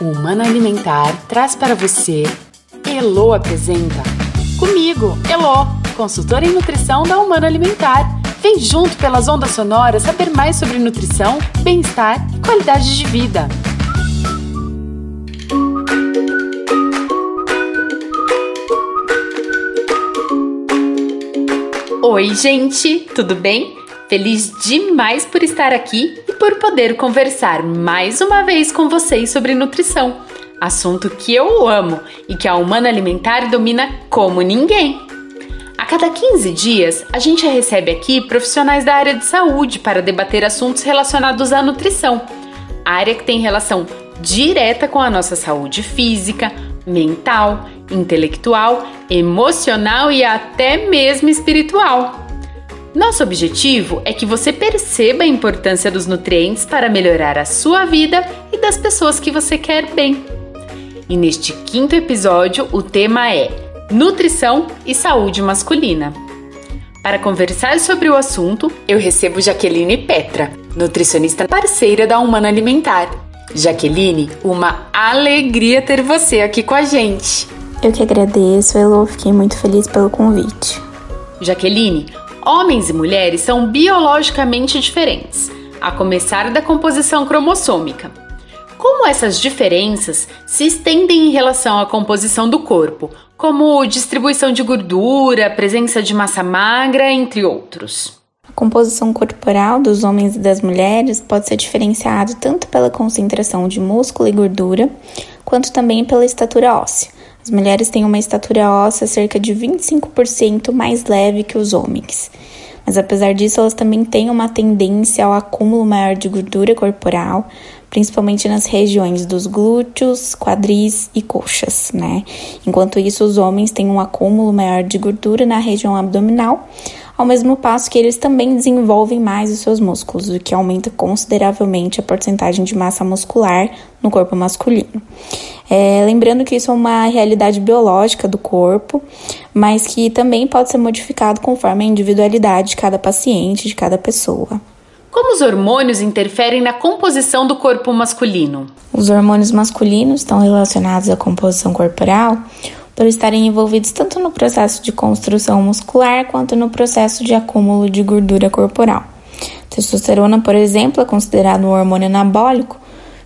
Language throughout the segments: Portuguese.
O Humano Alimentar traz para você Elo apresenta. Comigo, Elo, consultora em nutrição da Humano Alimentar. Vem junto pelas ondas sonoras saber mais sobre nutrição, bem-estar e qualidade de vida. Oi, gente, tudo bem? Feliz demais por estar aqui por poder conversar mais uma vez com vocês sobre nutrição, assunto que eu amo e que a Humana Alimentar domina como ninguém. A cada 15 dias, a gente recebe aqui profissionais da área de saúde para debater assuntos relacionados à nutrição, área que tem relação direta com a nossa saúde física, mental, intelectual, emocional e até mesmo espiritual. Nosso objetivo é que você perceba a importância dos nutrientes para melhorar a sua vida e das pessoas que você quer bem. E neste quinto episódio, o tema é Nutrição e Saúde Masculina. Para conversar sobre o assunto, eu recebo Jaqueline Petra, nutricionista parceira da Humana Alimentar. Jaqueline, uma alegria ter você aqui com a gente. Eu que agradeço, Elo, fiquei muito feliz pelo convite. Jaqueline, Homens e mulheres são biologicamente diferentes, a começar da composição cromossômica. Como essas diferenças se estendem em relação à composição do corpo, como distribuição de gordura, presença de massa magra, entre outros? A composição corporal dos homens e das mulheres pode ser diferenciada tanto pela concentração de músculo e gordura, quanto também pela estatura óssea. As mulheres têm uma estatura óssea cerca de 25% mais leve que os homens. Mas apesar disso, elas também têm uma tendência ao acúmulo maior de gordura corporal, principalmente nas regiões dos glúteos, quadris e coxas, né? Enquanto isso, os homens têm um acúmulo maior de gordura na região abdominal, ao mesmo passo que eles também desenvolvem mais os seus músculos, o que aumenta consideravelmente a porcentagem de massa muscular no corpo masculino. É, lembrando que isso é uma realidade biológica do corpo, mas que também pode ser modificado conforme a individualidade de cada paciente, de cada pessoa. Como os hormônios interferem na composição do corpo masculino? Os hormônios masculinos estão relacionados à composição corporal por estarem envolvidos tanto no processo de construção muscular quanto no processo de acúmulo de gordura corporal. Testosterona, por exemplo, é considerado um hormônio anabólico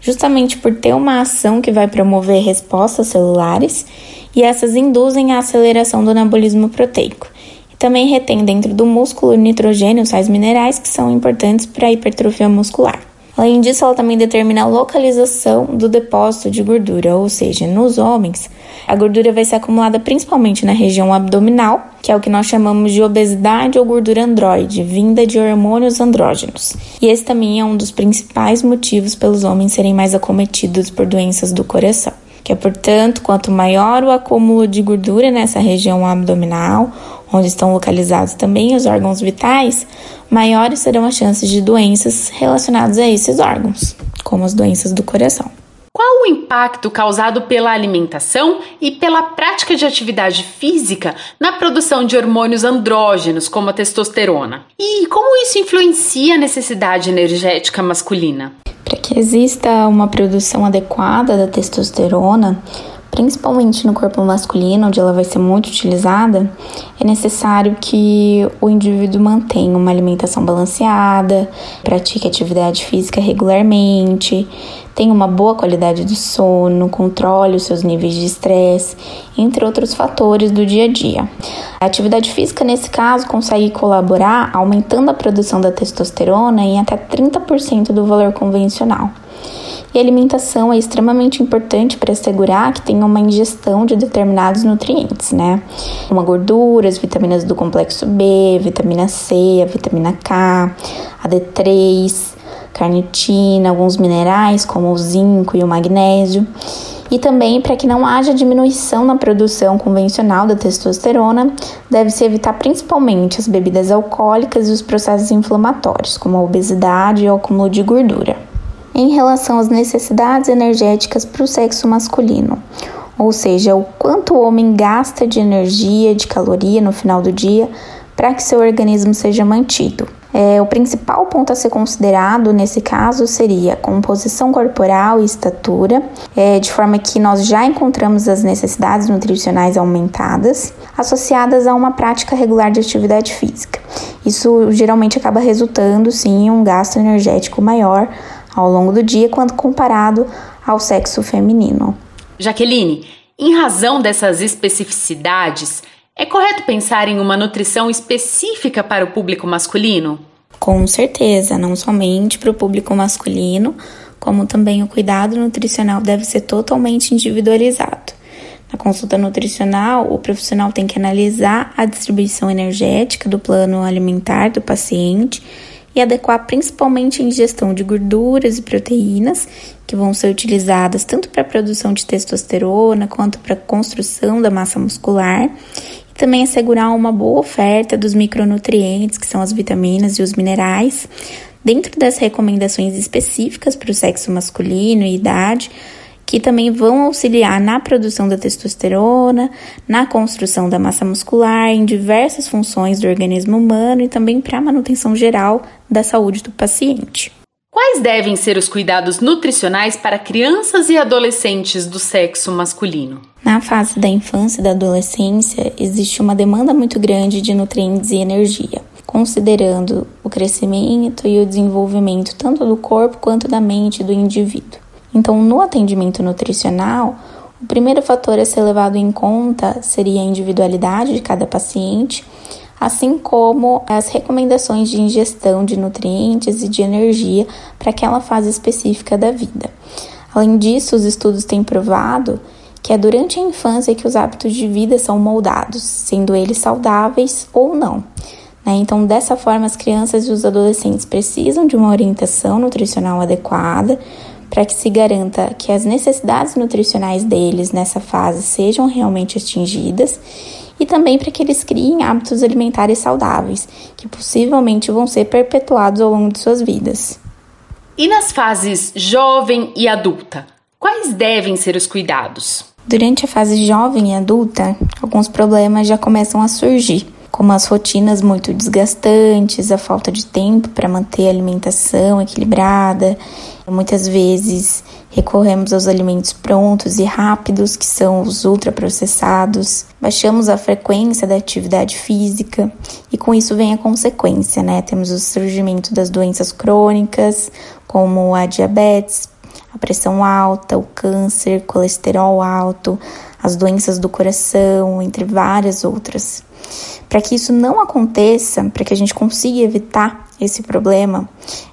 justamente por ter uma ação que vai promover respostas celulares e essas induzem a aceleração do anabolismo proteico. E também retém dentro do músculo nitrogênio, sais minerais que são importantes para a hipertrofia muscular. Além disso, ela também determina a localização do depósito de gordura, ou seja, nos homens, a gordura vai ser acumulada principalmente na região abdominal, que é o que nós chamamos de obesidade ou gordura androide, vinda de hormônios andrógenos. E esse também é um dos principais motivos pelos homens serem mais acometidos por doenças do coração. Que é, portanto, quanto maior o acúmulo de gordura nessa região abdominal, onde estão localizados também os órgãos vitais, maiores serão as chances de doenças relacionadas a esses órgãos, como as doenças do coração. Qual o impacto causado pela alimentação e pela prática de atividade física na produção de hormônios andrógenos, como a testosterona? E como isso influencia a necessidade energética masculina? Para que exista uma produção adequada da testosterona, principalmente no corpo masculino, onde ela vai ser muito utilizada, é necessário que o indivíduo mantenha uma alimentação balanceada, pratique atividade física regularmente, tenha uma boa qualidade de sono, controle os seus níveis de estresse, entre outros fatores do dia a dia. A atividade física, nesse caso, consegue colaborar aumentando a produção da testosterona em até 30% do valor convencional. E a alimentação é extremamente importante para assegurar que tenha uma ingestão de determinados nutrientes, né? Como gorduras, vitaminas do complexo B, vitamina C, a vitamina K, a D3, carnitina, alguns minerais como o zinco e o magnésio. E também para que não haja diminuição na produção convencional da testosterona, deve-se evitar principalmente as bebidas alcoólicas e os processos inflamatórios, como a obesidade e o acúmulo de gordura em relação às necessidades energéticas para o sexo masculino, ou seja, o quanto o homem gasta de energia, de caloria no final do dia para que seu organismo seja mantido. É, o principal ponto a ser considerado nesse caso seria composição corporal e estatura, é, de forma que nós já encontramos as necessidades nutricionais aumentadas, associadas a uma prática regular de atividade física. Isso geralmente acaba resultando, sim, em um gasto energético maior ao longo do dia quando comparado ao sexo feminino. Jaqueline, em razão dessas especificidades, é correto pensar em uma nutrição específica para o público masculino? Com certeza, não somente para o público masculino, como também o cuidado nutricional deve ser totalmente individualizado. Na consulta nutricional, o profissional tem que analisar a distribuição energética do plano alimentar do paciente e adequar principalmente a ingestão de gorduras e proteínas, que vão ser utilizadas tanto para a produção de testosterona quanto para a construção da massa muscular, e também assegurar uma boa oferta dos micronutrientes, que são as vitaminas e os minerais, dentro das recomendações específicas para o sexo masculino e idade, que também vão auxiliar na produção da testosterona, na construção da massa muscular, em diversas funções do organismo humano e também para a manutenção geral da saúde do paciente. Quais devem ser os cuidados nutricionais para crianças e adolescentes do sexo masculino? Na fase da infância e da adolescência, existe uma demanda muito grande de nutrientes e energia, considerando o crescimento e o desenvolvimento tanto do corpo quanto da mente do indivíduo. Então, no atendimento nutricional, o primeiro fator a ser levado em conta seria a individualidade de cada paciente, assim como as recomendações de ingestão de nutrientes e de energia para aquela fase específica da vida. Além disso, os estudos têm provado que é durante a infância que os hábitos de vida são moldados, sendo eles saudáveis ou não. Né? Então, dessa forma, as crianças e os adolescentes precisam de uma orientação nutricional adequada para que se garanta que as necessidades nutricionais deles nessa fase sejam realmente atingidas e também para que eles criem hábitos alimentares saudáveis, que possivelmente vão ser perpetuados ao longo de suas vidas. E nas fases jovem e adulta, quais devem ser os cuidados? Durante a fase jovem e adulta, alguns problemas já começam a surgir, como as rotinas muito desgastantes, a falta de tempo para manter a alimentação equilibrada Muitas vezes recorremos aos alimentos prontos e rápidos, que são os ultraprocessados. Baixamos a frequência da atividade física e com isso vem a consequência, né? Temos o surgimento das doenças crônicas, como a diabetes, a pressão alta, o câncer, colesterol alto, as doenças do coração, entre várias outras. Para que isso não aconteça, para que a gente consiga evitar esse problema,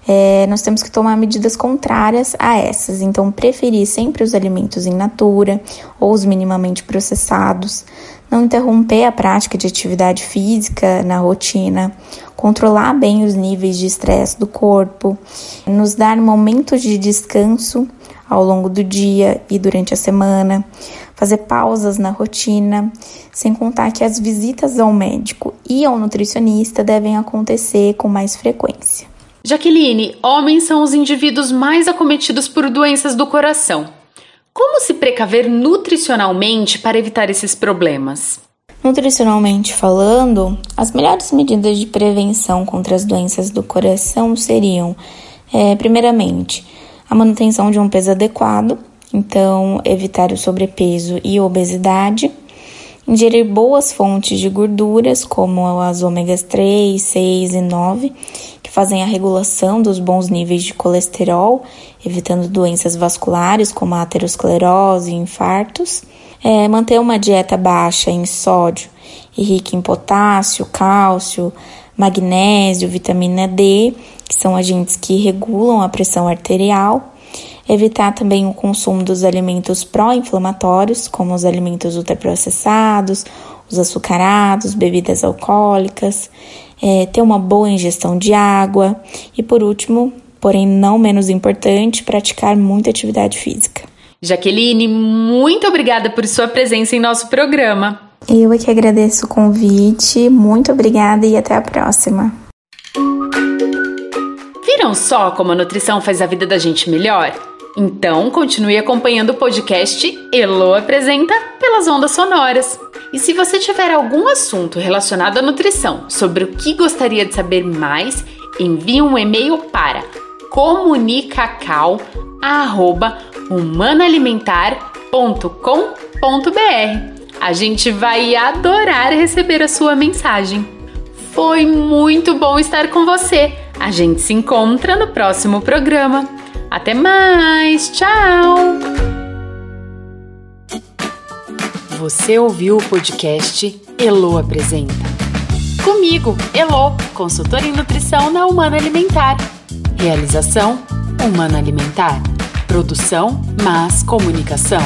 é, nós temos que tomar medidas contrárias a essas. Então, preferir sempre os alimentos in natura ou os minimamente processados, não interromper a prática de atividade física na rotina, controlar bem os níveis de estresse do corpo, nos dar momentos de descanso ao longo do dia e durante a semana, fazer pausas na rotina, sem contar que as visitas ao médico e ao nutricionista devem acontecer com mais frequência. Jaqueline, homens são os indivíduos mais acometidos por doenças do coração. Como se precaver nutricionalmente para evitar esses problemas? Nutricionalmente falando, as melhores medidas de prevenção contra as doenças do coração seriam, é, primeiramente, a manutenção de um peso adequado, então, evitar o sobrepeso e obesidade. Ingerir boas fontes de gorduras, como as ômegas 3, 6 e 9, que fazem a regulação dos bons níveis de colesterol, evitando doenças vasculares como a aterosclerose e infartos. É, manter uma dieta baixa em sódio e rica em potássio, cálcio, magnésio, vitamina D, que são agentes que regulam a pressão arterial Evitar também o consumo dos alimentos pró-inflamatórios, como os alimentos ultraprocessados, os açucarados, bebidas alcoólicas. É, ter uma boa ingestão de água. E por último, porém não menos importante, praticar muita atividade física. Jaqueline, muito obrigada por sua presença em nosso programa. Eu é que agradeço o convite, muito obrigada e até a próxima. Viram só como a nutrição faz a vida da gente melhor? Então, continue acompanhando o podcast Elo Apresenta pelas ondas sonoras. E se você tiver algum assunto relacionado à nutrição sobre o que gostaria de saber mais, envie um e-mail para comunicacal@humanaalimentar.com.br. A gente vai adorar receber a sua mensagem. Foi muito bom estar com você. A gente se encontra no próximo programa. Até mais! Tchau! Você ouviu o podcast Elo Apresenta. Comigo, Elo, consultora em nutrição na Humana Alimentar. Realização Humana Alimentar. Produção Mas Comunicação.